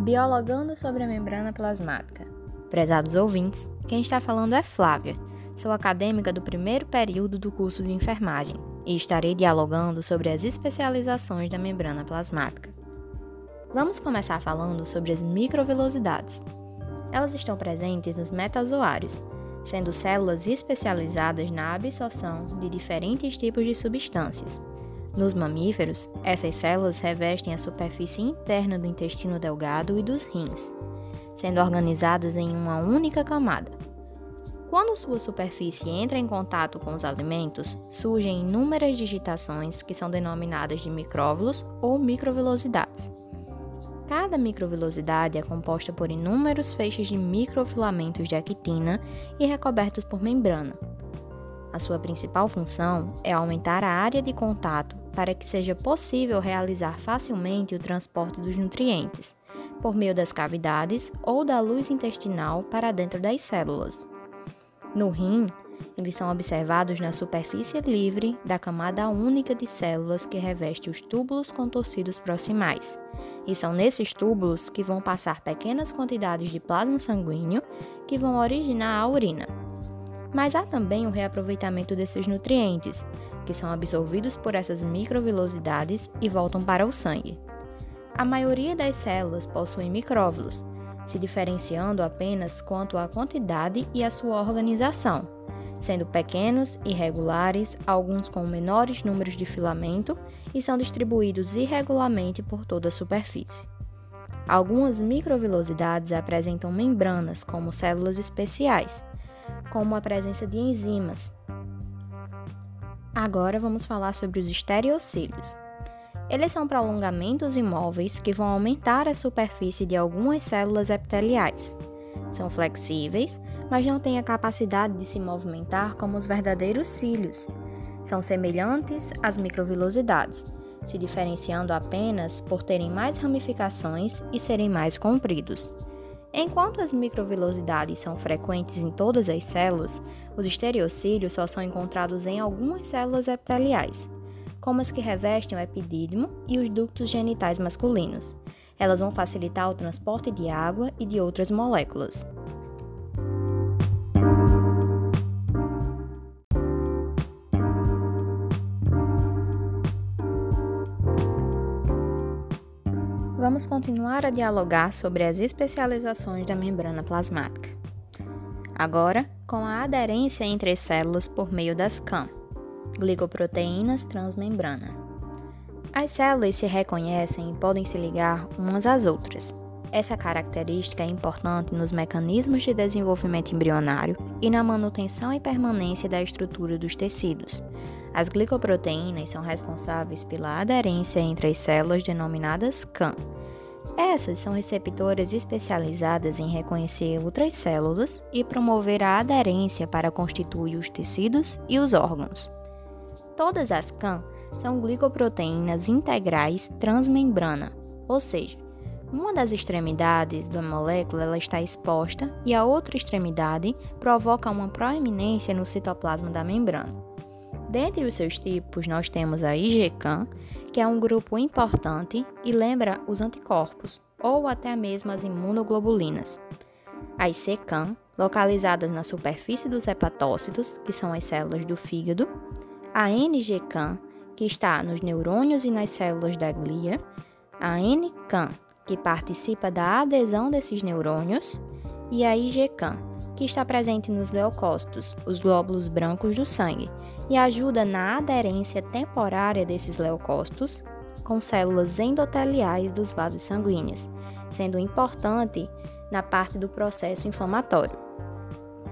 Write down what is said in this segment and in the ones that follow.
Biologando sobre a membrana plasmática. Prezados ouvintes, quem está falando é Flávia. Sou acadêmica do primeiro período do curso de enfermagem e estarei dialogando sobre as especializações da membrana plasmática. Vamos começar falando sobre as microvelocidades. Elas estão presentes nos metazoários, sendo células especializadas na absorção de diferentes tipos de substâncias, nos mamíferos, essas células revestem a superfície interna do intestino delgado e dos rins, sendo organizadas em uma única camada. Quando sua superfície entra em contato com os alimentos, surgem inúmeras digitações que são denominadas de micróvulos ou microvelocidades. Cada microvelocidade é composta por inúmeros feixes de microfilamentos de actina e recobertos por membrana. A sua principal função é aumentar a área de contato para que seja possível realizar facilmente o transporte dos nutrientes, por meio das cavidades ou da luz intestinal para dentro das células. No rim, eles são observados na superfície livre da camada única de células que reveste os túbulos contorcidos proximais. E são nesses túbulos que vão passar pequenas quantidades de plasma sanguíneo que vão originar a urina. Mas há também o reaproveitamento desses nutrientes, que são absorvidos por essas microvelocidades e voltam para o sangue. A maioria das células possuem micróvulos, se diferenciando apenas quanto à quantidade e à sua organização, sendo pequenos, irregulares, alguns com menores números de filamento e são distribuídos irregularmente por toda a superfície. Algumas microvelocidades apresentam membranas como células especiais, como a presença de enzimas, Agora vamos falar sobre os estereocílios. Eles são prolongamentos imóveis que vão aumentar a superfície de algumas células epiteliais. São flexíveis, mas não têm a capacidade de se movimentar como os verdadeiros cílios. São semelhantes às microvilosidades, se diferenciando apenas por terem mais ramificações e serem mais compridos. Enquanto as microvelocidades são frequentes em todas as células, os estereocílios só são encontrados em algumas células epiteliais, como as que revestem o epidídimo e os ductos genitais masculinos. Elas vão facilitar o transporte de água e de outras moléculas. Vamos continuar a dialogar sobre as especializações da membrana plasmática. Agora, com a aderência entre as células por meio das CAM, glicoproteínas transmembrana. As células se reconhecem e podem se ligar umas às outras. Essa característica é importante nos mecanismos de desenvolvimento embrionário e na manutenção e permanência da estrutura dos tecidos. As glicoproteínas são responsáveis pela aderência entre as células denominadas CAM essas são receptoras especializadas em reconhecer outras células e promover a aderência para constituir os tecidos e os órgãos. Todas as CAM são glicoproteínas integrais transmembrana, ou seja, uma das extremidades da molécula ela está exposta e a outra extremidade provoca uma proeminência no citoplasma da membrana. Dentre os seus tipos, nós temos a IgCAM, que é um grupo importante e lembra os anticorpos, ou até mesmo as imunoglobulinas. As CCAM, localizadas na superfície dos hepatócitos, que são as células do fígado, a NGCAM, que está nos neurônios e nas células da glia, a NCAM, que participa da adesão desses neurônios, e a IgCAM, que está presente nos leucócitos, os glóbulos brancos do sangue, e ajuda na aderência temporária desses leucócitos com células endoteliais dos vasos sanguíneos, sendo importante na parte do processo inflamatório.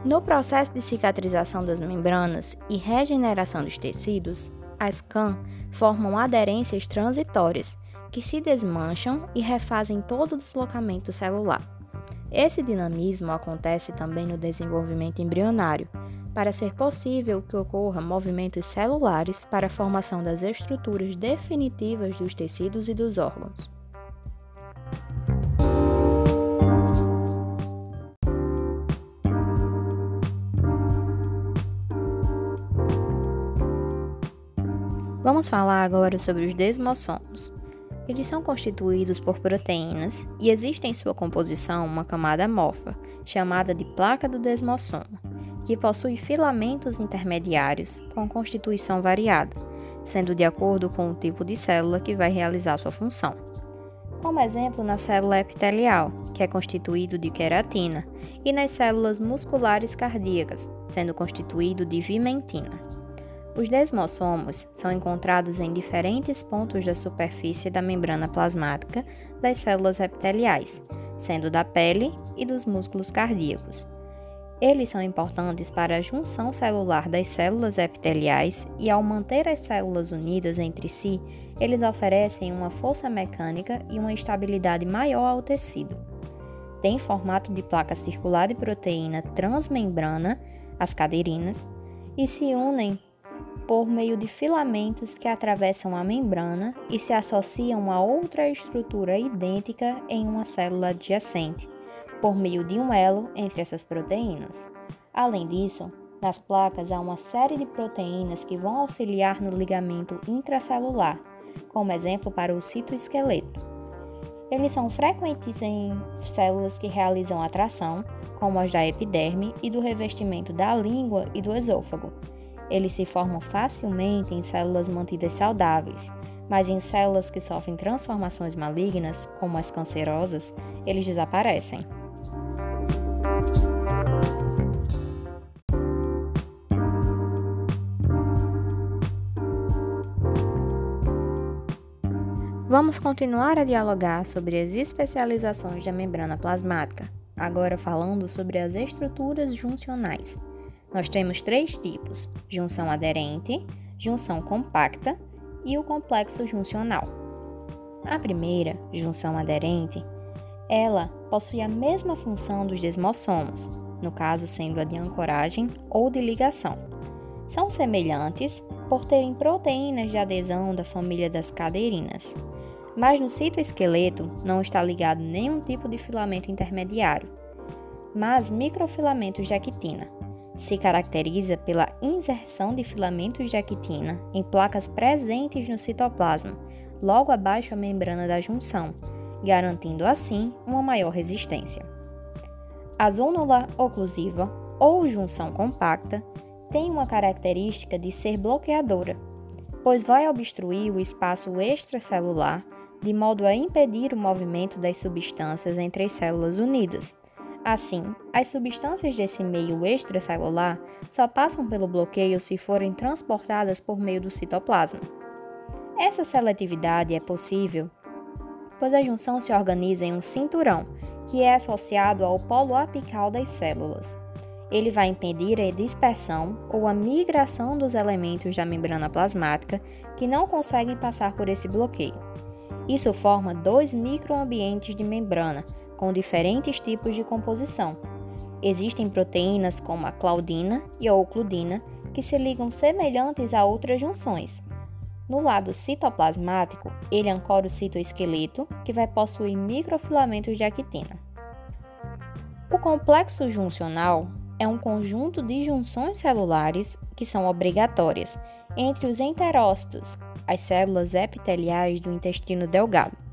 No processo de cicatrização das membranas e regeneração dos tecidos, as CAM formam aderências transitórias que se desmancham e refazem todo o deslocamento celular. Esse dinamismo acontece também no desenvolvimento embrionário, para ser possível que ocorra movimentos celulares para a formação das estruturas definitivas dos tecidos e dos órgãos. Vamos falar agora sobre os desmossomos. Eles são constituídos por proteínas e existe em sua composição uma camada amorfa, chamada de placa do desmossoma, que possui filamentos intermediários com constituição variada, sendo de acordo com o tipo de célula que vai realizar sua função. Como exemplo, na célula epitelial, que é constituído de queratina, e nas células musculares cardíacas, sendo constituído de vimentina. Os desmossomos são encontrados em diferentes pontos da superfície da membrana plasmática das células epiteliais, sendo da pele e dos músculos cardíacos. Eles são importantes para a junção celular das células epiteliais e, ao manter as células unidas entre si, eles oferecem uma força mecânica e uma estabilidade maior ao tecido. Tem formato de placa circular de proteína transmembrana, as caderinas, e se unem por meio de filamentos que atravessam a membrana e se associam a outra estrutura idêntica em uma célula adjacente, por meio de um elo entre essas proteínas. Além disso, nas placas há uma série de proteínas que vão auxiliar no ligamento intracelular, como exemplo para o citoesqueleto. Eles são frequentes em células que realizam atração, como as da epiderme e do revestimento da língua e do esôfago eles se formam facilmente em células mantidas saudáveis, mas em células que sofrem transformações malignas, como as cancerosas, eles desaparecem. Vamos continuar a dialogar sobre as especializações da membrana plasmática, agora falando sobre as estruturas juncionais. Nós temos três tipos: junção aderente, junção compacta e o complexo juncional. A primeira, junção aderente, ela possui a mesma função dos desmossomos, no caso sendo a de ancoragem ou de ligação. São semelhantes por terem proteínas de adesão da família das caderinas, mas no citoesqueleto não está ligado nenhum tipo de filamento intermediário, mas microfilamentos de actina se caracteriza pela inserção de filamentos de actina em placas presentes no citoplasma, logo abaixo da membrana da junção, garantindo assim uma maior resistência. A zônula oclusiva ou junção compacta tem uma característica de ser bloqueadora, pois vai obstruir o espaço extracelular de modo a impedir o movimento das substâncias entre as células unidas Assim, as substâncias desse meio extracelular só passam pelo bloqueio se forem transportadas por meio do citoplasma. Essa seletividade é possível pois a junção se organiza em um cinturão, que é associado ao polo apical das células. Ele vai impedir a dispersão ou a migração dos elementos da membrana plasmática que não conseguem passar por esse bloqueio. Isso forma dois microambientes de membrana, com diferentes tipos de composição. Existem proteínas como a claudina e a ocludina que se ligam semelhantes a outras junções. No lado citoplasmático, ele ancora o citoesqueleto, que vai possuir microfilamentos de actina. O complexo juncional é um conjunto de junções celulares que são obrigatórias entre os enterócitos, as células epiteliais do intestino delgado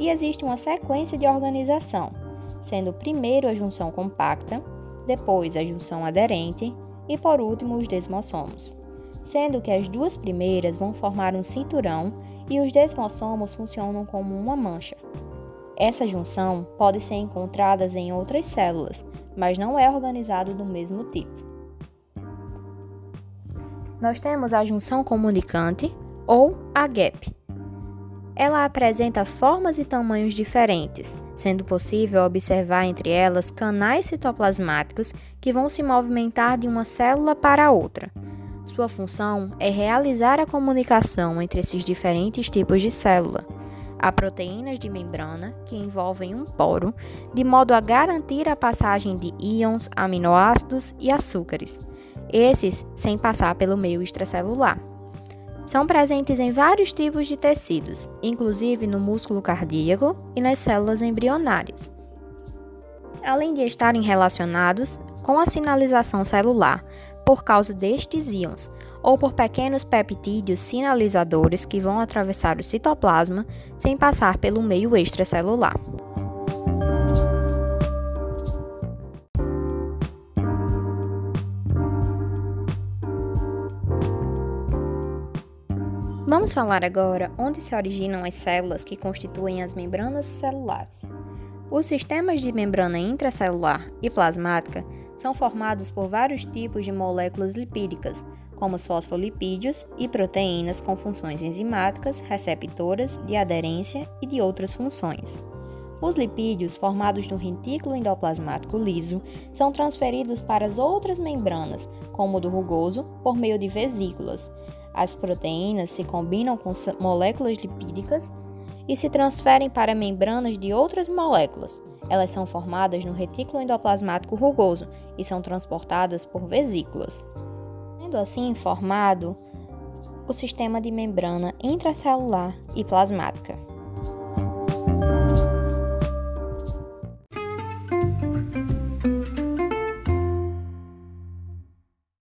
e existe uma sequência de organização, sendo primeiro a junção compacta, depois a junção aderente e por último os desmossomos, sendo que as duas primeiras vão formar um cinturão e os desmossomos funcionam como uma mancha. Essa junção pode ser encontrada em outras células, mas não é organizado do mesmo tipo. Nós temos a junção comunicante ou a gap, ela apresenta formas e tamanhos diferentes, sendo possível observar entre elas canais citoplasmáticos que vão se movimentar de uma célula para outra. Sua função é realizar a comunicação entre esses diferentes tipos de célula. Há proteínas de membrana que envolvem um poro, de modo a garantir a passagem de íons, aminoácidos e açúcares, esses sem passar pelo meio extracelular. São presentes em vários tipos de tecidos, inclusive no músculo cardíaco e nas células embrionárias. Além de estarem relacionados com a sinalização celular por causa destes íons, ou por pequenos peptídeos sinalizadores que vão atravessar o citoplasma sem passar pelo meio extracelular. Vamos falar agora onde se originam as células que constituem as membranas celulares. Os sistemas de membrana intracelular e plasmática são formados por vários tipos de moléculas lipídicas, como os fosfolipídios e proteínas com funções enzimáticas, receptoras, de aderência e de outras funções. Os lipídios, formados no retículo endoplasmático liso, são transferidos para as outras membranas, como o do rugoso, por meio de vesículas. As proteínas se combinam com moléculas lipídicas e se transferem para membranas de outras moléculas. Elas são formadas no retículo endoplasmático rugoso e são transportadas por vesículas. Sendo assim formado o sistema de membrana intracelular e plasmática.